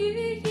雨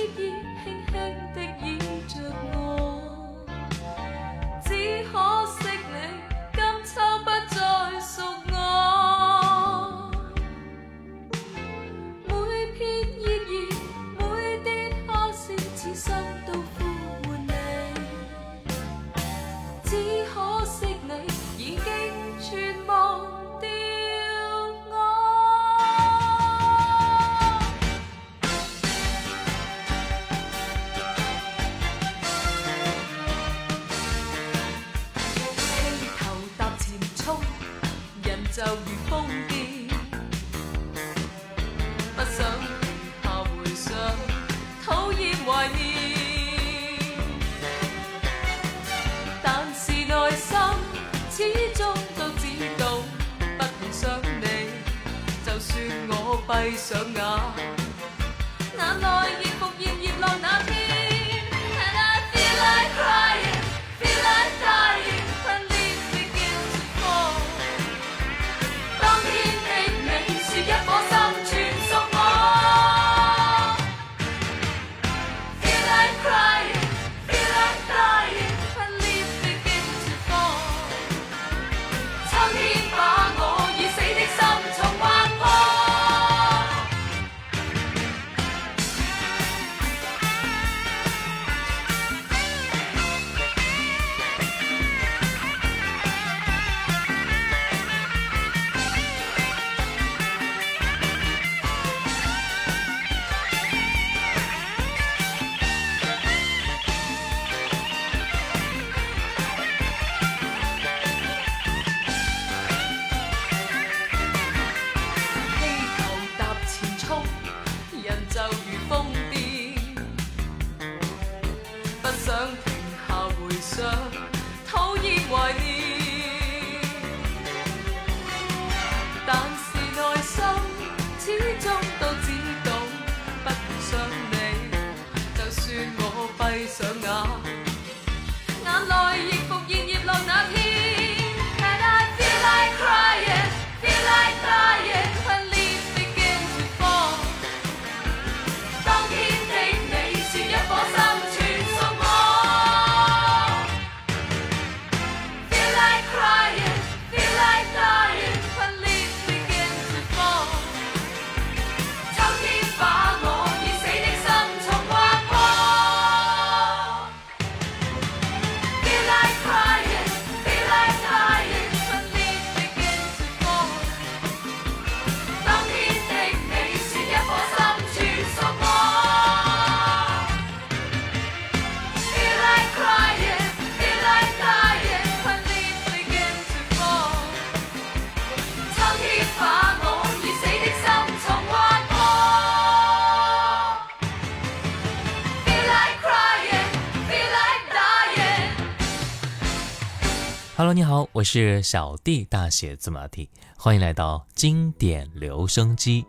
Hello，你好，我是小弟，大写字母 T，欢迎来到经典留声机。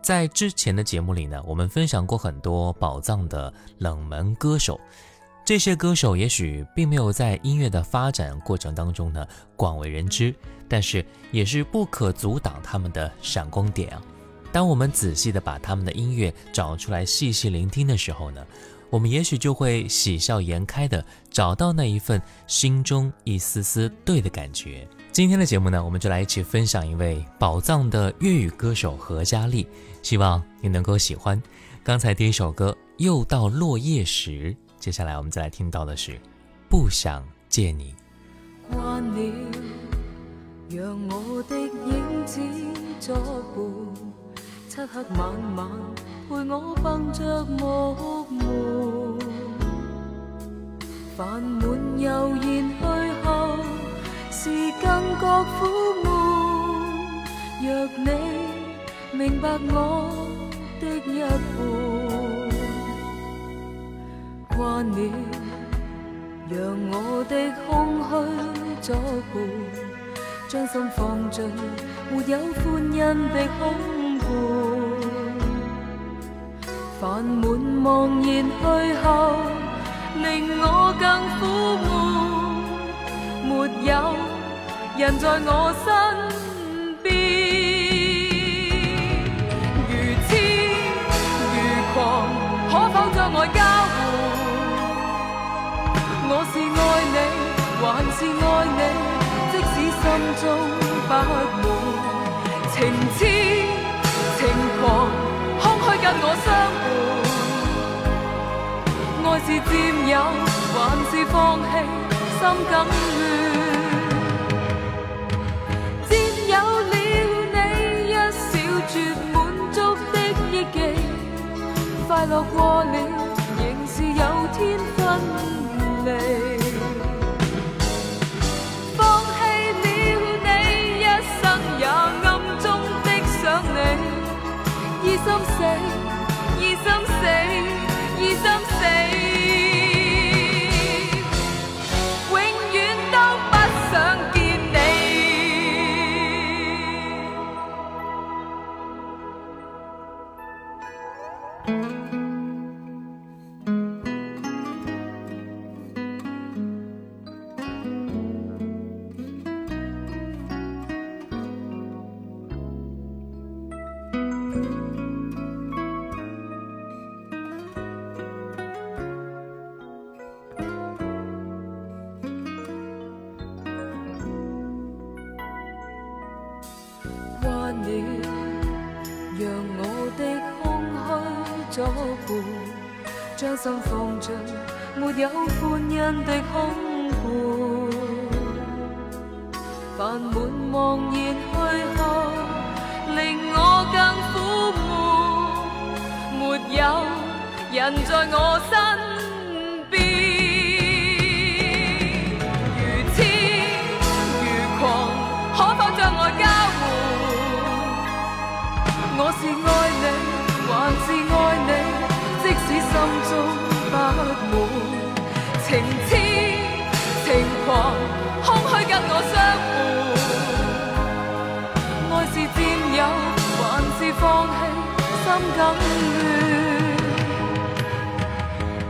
在之前的节目里呢，我们分享过很多宝藏的冷门歌手，这些歌手也许并没有在音乐的发展过程当中呢广为人知，但是也是不可阻挡他们的闪光点啊。当我们仔细的把他们的音乐找出来，细细聆听的时候呢。我们也许就会喜笑颜开的找到那一份心中一丝丝对的感觉。今天的节目呢，我们就来一起分享一位宝藏的粤语歌手何嘉丽，希望你能够喜欢。刚才第一首歌又到落叶时，接下来我们再来听到的是不想见你。惯了，让我的影子作伴，漆黑晚晚陪我蹦着木门，烦闷悠然去后，是更觉苦闷。若你明白我的一半，惯了。让我的空虚作伴，将心放进没有欢欣的空盘。烦闷茫然去后，令我更苦闷。没有人在我身边，如痴如狂，可否将爱交换？我是爱你，还是爱你？即使心中不满，情痴情狂，空虚跟我相伴。是占有，还是放弃？心更乱。占有了你，一小撮满足的忆记，快乐过了，让我的空虚作伴，将心放进没有欢欣的空罐。烦闷茫然去后，令我更苦闷。没有人在我身是爱你。还是爱你，即使心中不满，情痴情狂，空虚跟我相伴。爱是占有，还是放弃？心更乱。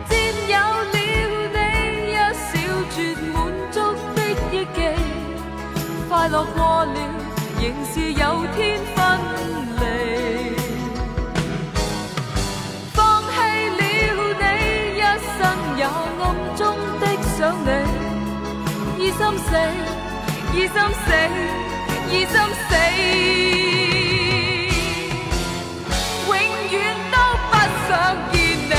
占有了你，一小撮满足的忆记，快乐过了，仍是有天心死，已心死，已心死，永远都不想见你。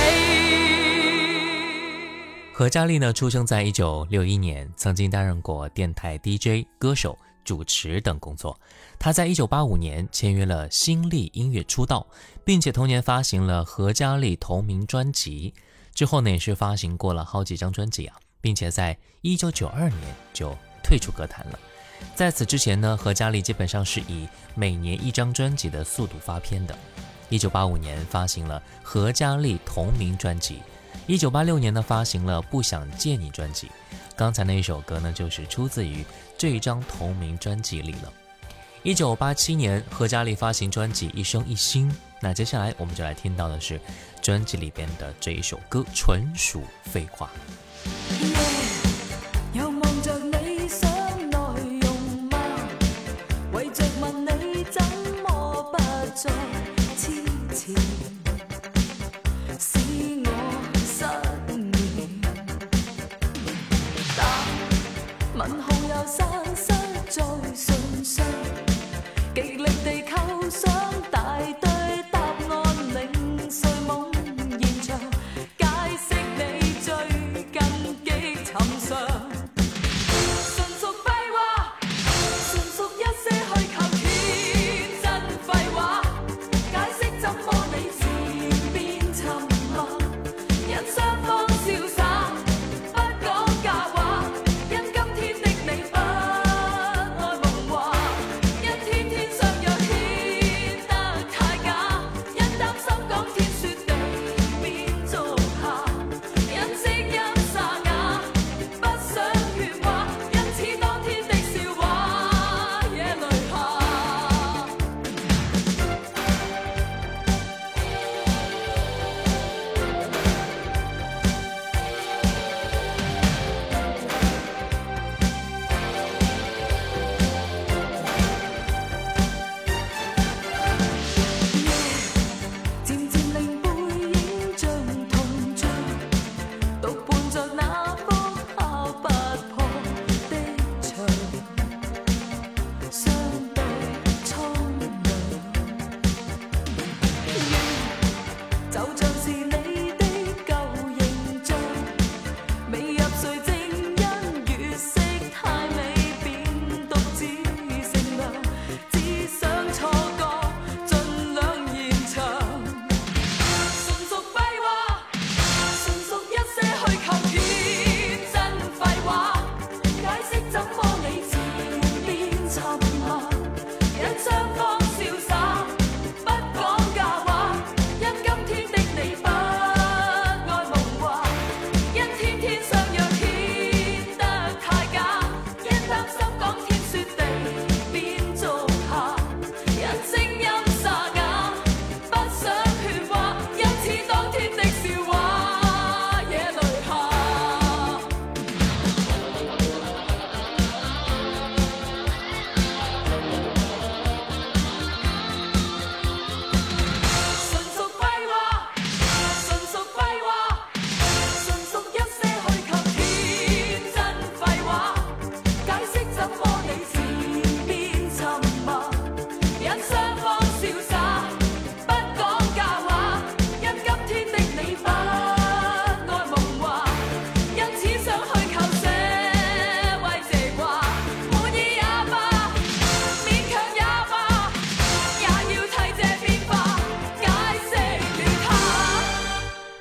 何嘉丽呢，出生在一九六一年，曾经担任过电台 DJ、歌手、主持等工作。她在一九八五年签约了新力音乐出道，并且同年发行了何嘉丽同名专辑。之后呢，也是发行过了好几张专辑啊。并且在一九九二年就退出歌坛了。在此之前呢，何嘉丽基本上是以每年一张专辑的速度发片的。一九八五年发行了何嘉丽同名专辑，一九八六年呢发行了《不想见你》专辑。刚才那一首歌呢，就是出自于这一张同名专辑里了。一九八七年，何嘉丽发行专辑《一生一心》。那接下来我们就来听到的是专辑里边的这一首歌，纯属废话。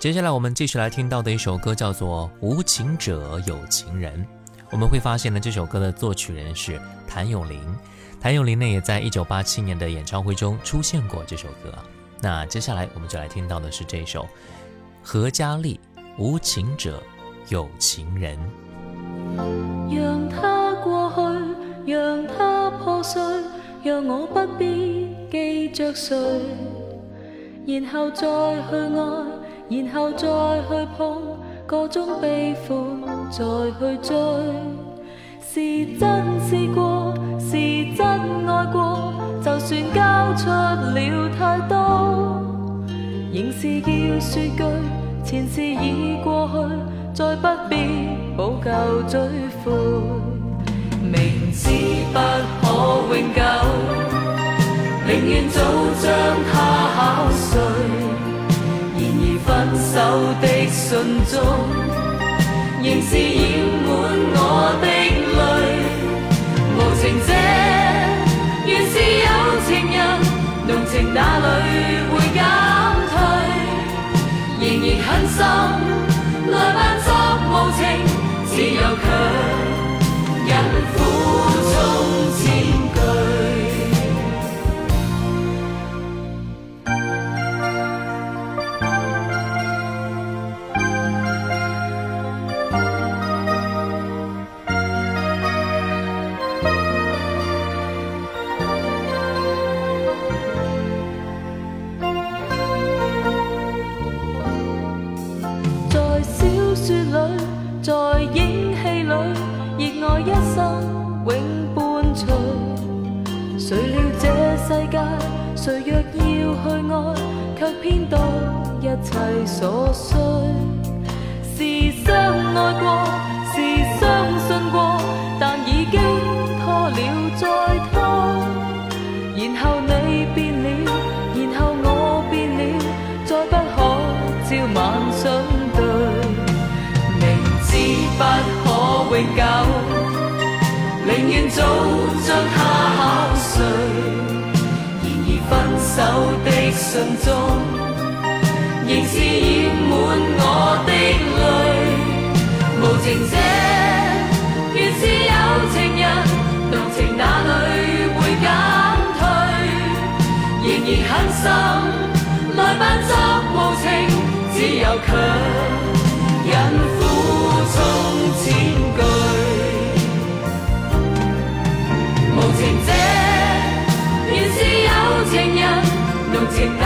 接下来我们继续来听到的一首歌叫做《无情者有情人》。我们会发现呢，这首歌的作曲人是谭咏麟。谭咏麟呢，也在一九八七年的演唱会中出现过这首歌。那接下来我们就来听到的是这首何嘉丽《无情者有情人》。让它过去，让它破碎，让我不必记着谁，然后再去爱，然后再去碰，个中悲欢再去追。是真试过，是真爱过，就算交出了太多，仍是要说句前事已过去。再不必补救追悔，明知不可永久，宁愿早将它敲碎。旧的信中，仍是染满我的泪。无情者原是有情人，浓情哪里会减退？仍然狠心。来扮作无情，自由强谁若要去爱，却偏多一切所需。是相爱过，是相信过，但已经拖了再拖。然后你变了，然后我变了，再不可朝晚相对。明知不可永久，宁愿早将它考碎。手的信中，仍是染满我的泪。无情者原是有情人，动情哪里会减退？仍然狠心来扮作无情，只有强 tonight.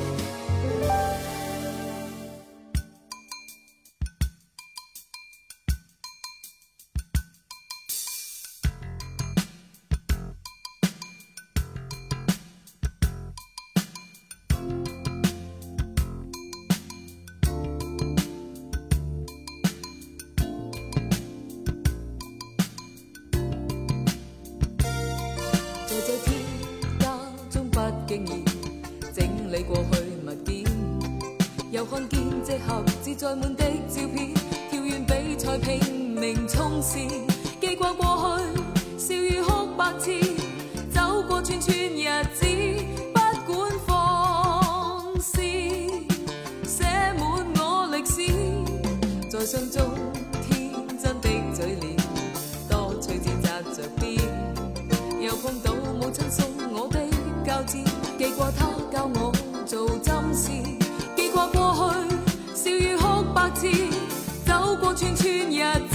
在走过串串日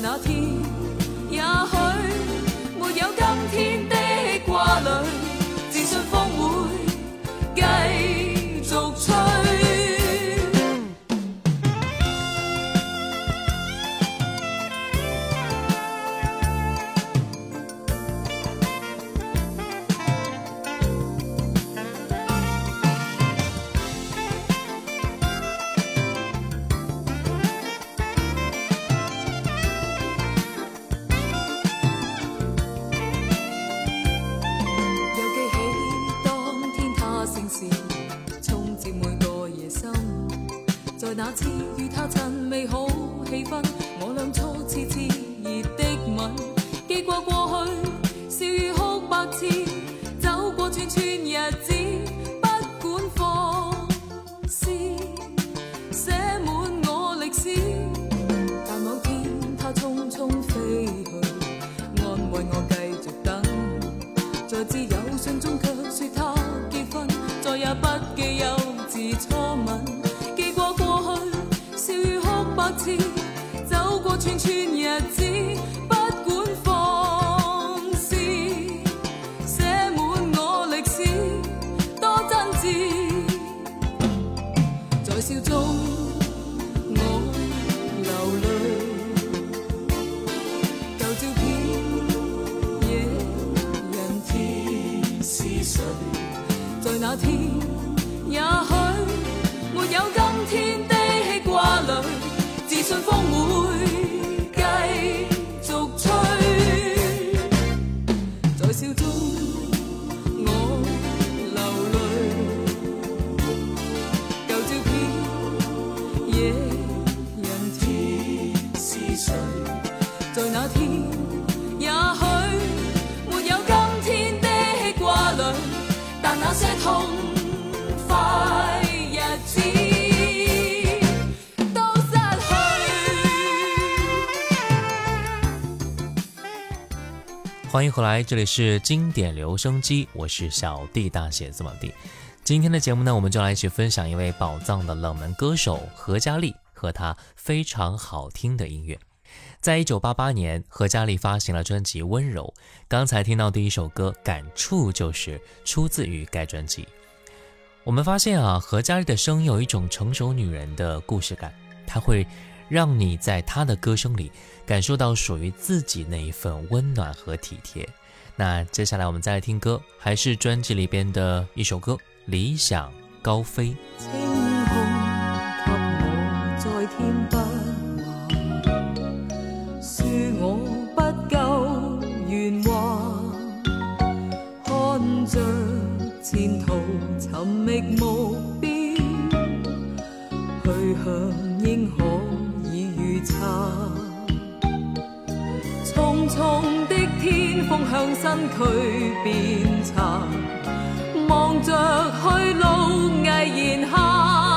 那天欢迎回来，这里是经典留声机，我是小弟大写字母弟。今天的节目呢，我们就来一起分享一位宝藏的冷门歌手何嘉丽和她非常好听的音乐。在一九八八年，何嘉丽发行了专辑《温柔》，刚才听到第一首歌《感触》就是出自于该专辑。我们发现啊，何嘉丽的声音有一种成熟女人的故事感，她会。让你在他的歌声里感受到属于自己那一份温暖和体贴。那接下来我们再来听歌，还是专辑里边的一首歌《理想高飞》。清空重的天风向身躯变沉，望着去路毅然行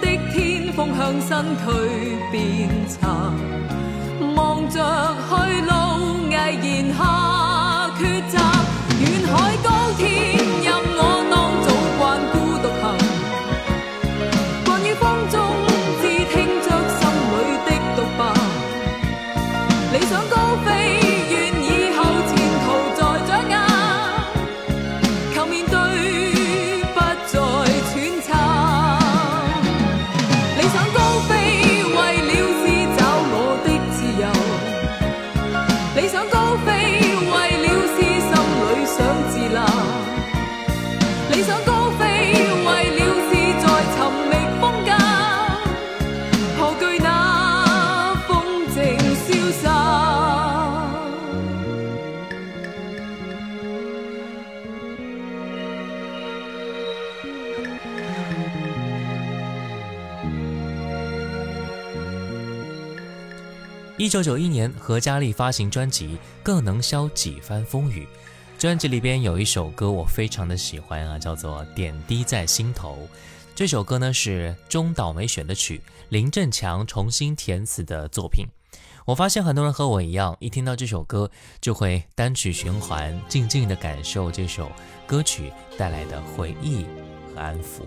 的天风向身躯变沉，望着去路毅然下一九九一年，何嘉丽发行专辑《更能消几番风雨》，专辑里边有一首歌我非常的喜欢啊，叫做《点滴在心头》。这首歌呢是中岛美选的曲，林振强重新填词的作品。我发现很多人和我一样，一听到这首歌就会单曲循环，静静的感受这首歌曲带来的回忆和安抚。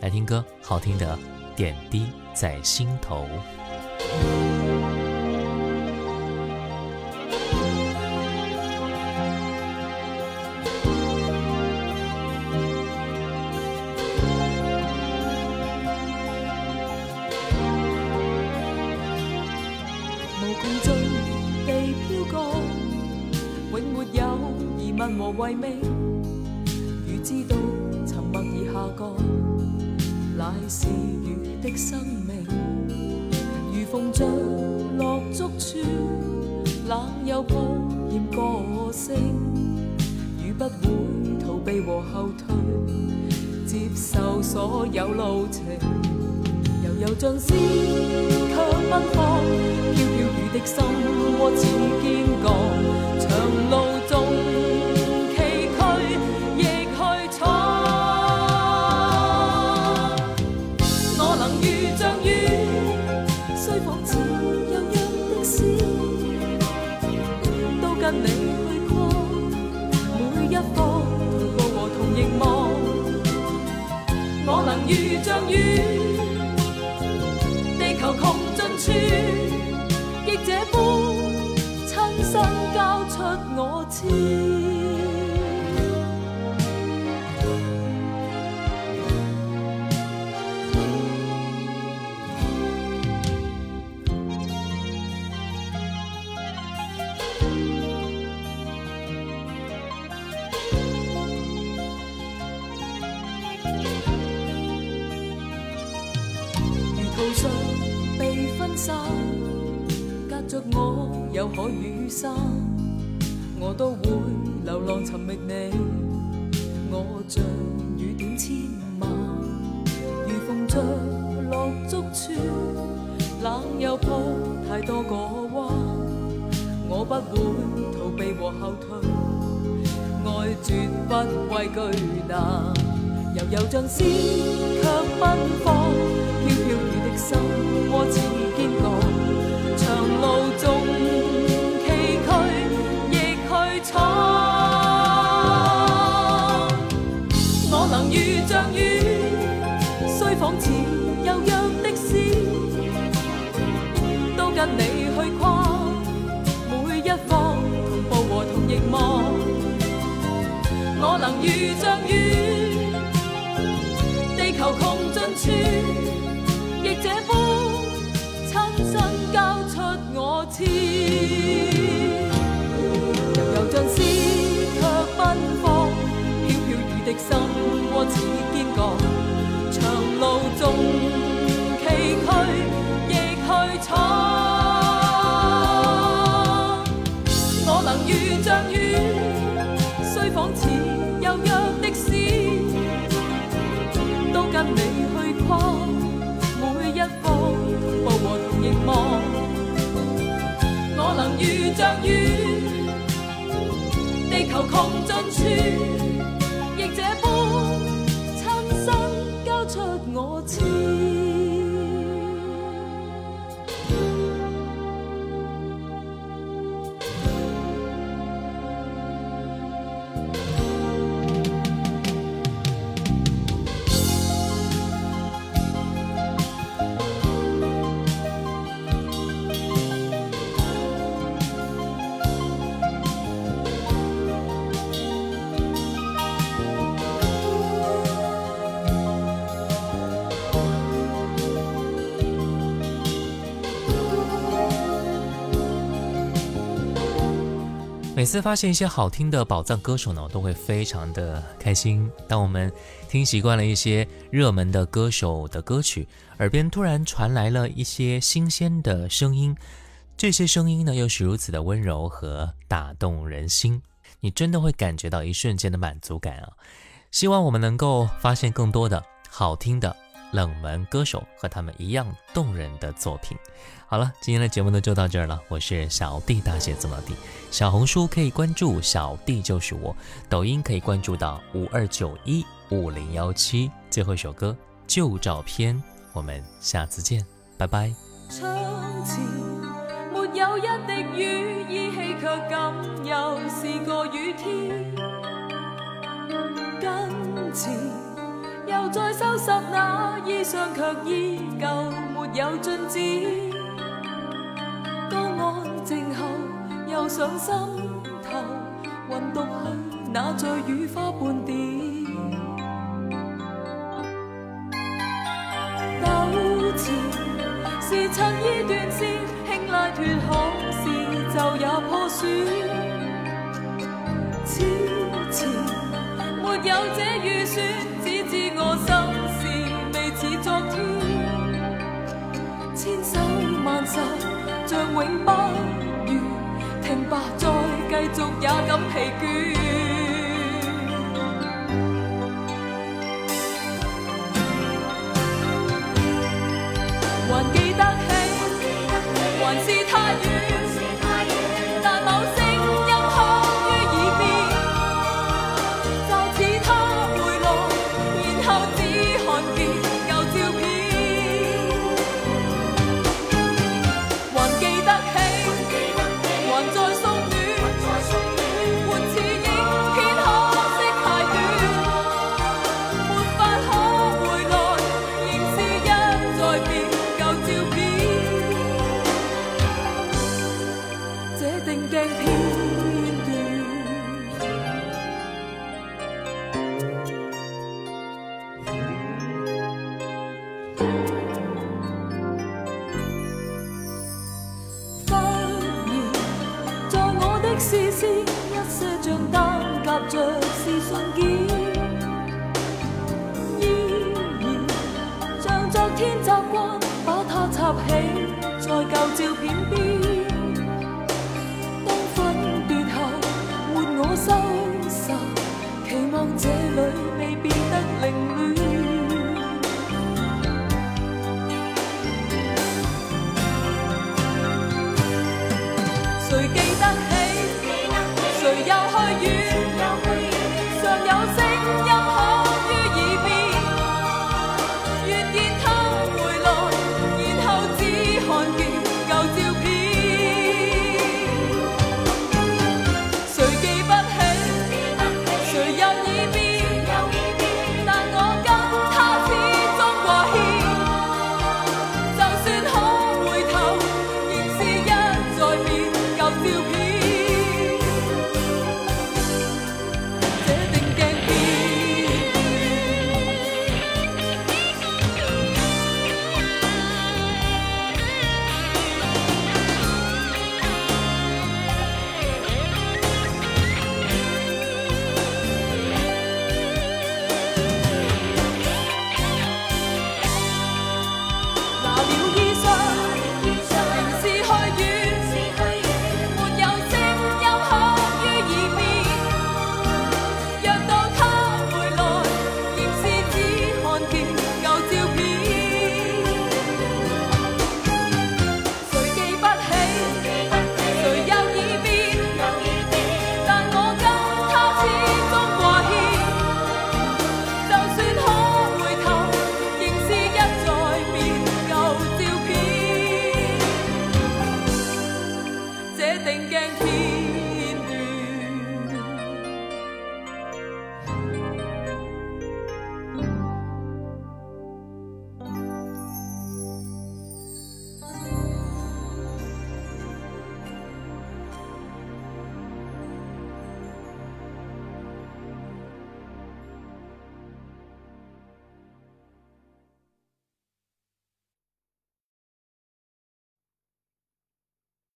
来听歌，好听的《点滴在心头》。歉個性，如不会逃避和后退，接受所有路程。悠悠像詩，卻奔放。飘飘雨的心窝似堅鋼，窮盡處，亦這般親身交出我知。如途上被分散，隔着我有海与山，我都会流浪寻觅你。我像雨点千万，如逢着落足处，冷又抱太多个弯，我不会逃避和后退，爱绝不畏惧难。悠悠像詩，卻奔放。飘飘雨的心窩似堅鋼，長路縱崎嶇，亦去闖。我能遇像雨，雖仿似悠揚的詩，都跟你去跨每一方，同步和同凝望。我能遇像雨。悠悠像诗，却奔放飘飘，如的心窝似。著雨，地球穷尽处，亦这般亲身交出我痴。每次发现一些好听的宝藏歌手呢，我都会非常的开心。当我们听习惯了一些热门的歌手的歌曲，耳边突然传来了一些新鲜的声音，这些声音呢又是如此的温柔和打动人心，你真的会感觉到一瞬间的满足感啊！希望我们能够发现更多的好听的。冷门歌手和他们一样动人的作品。好了，今天的节目呢就到这儿了。我是小弟，大写字母 D。小红书可以关注小弟就是我，抖音可以关注到五二九一五零幺七。最后一首歌旧照片，我们下次见，拜拜。没有一滴雨，依稀却感又是个雨天。跟前。又再收拾那衣裳，却依旧没有进展。上心头，混读去那在雨花半点。纠缠是衬衣断线，轻拉脱，可是就也破损。此前没有这预算。我心事未似昨天，千手万手像永不，继续也感疲倦。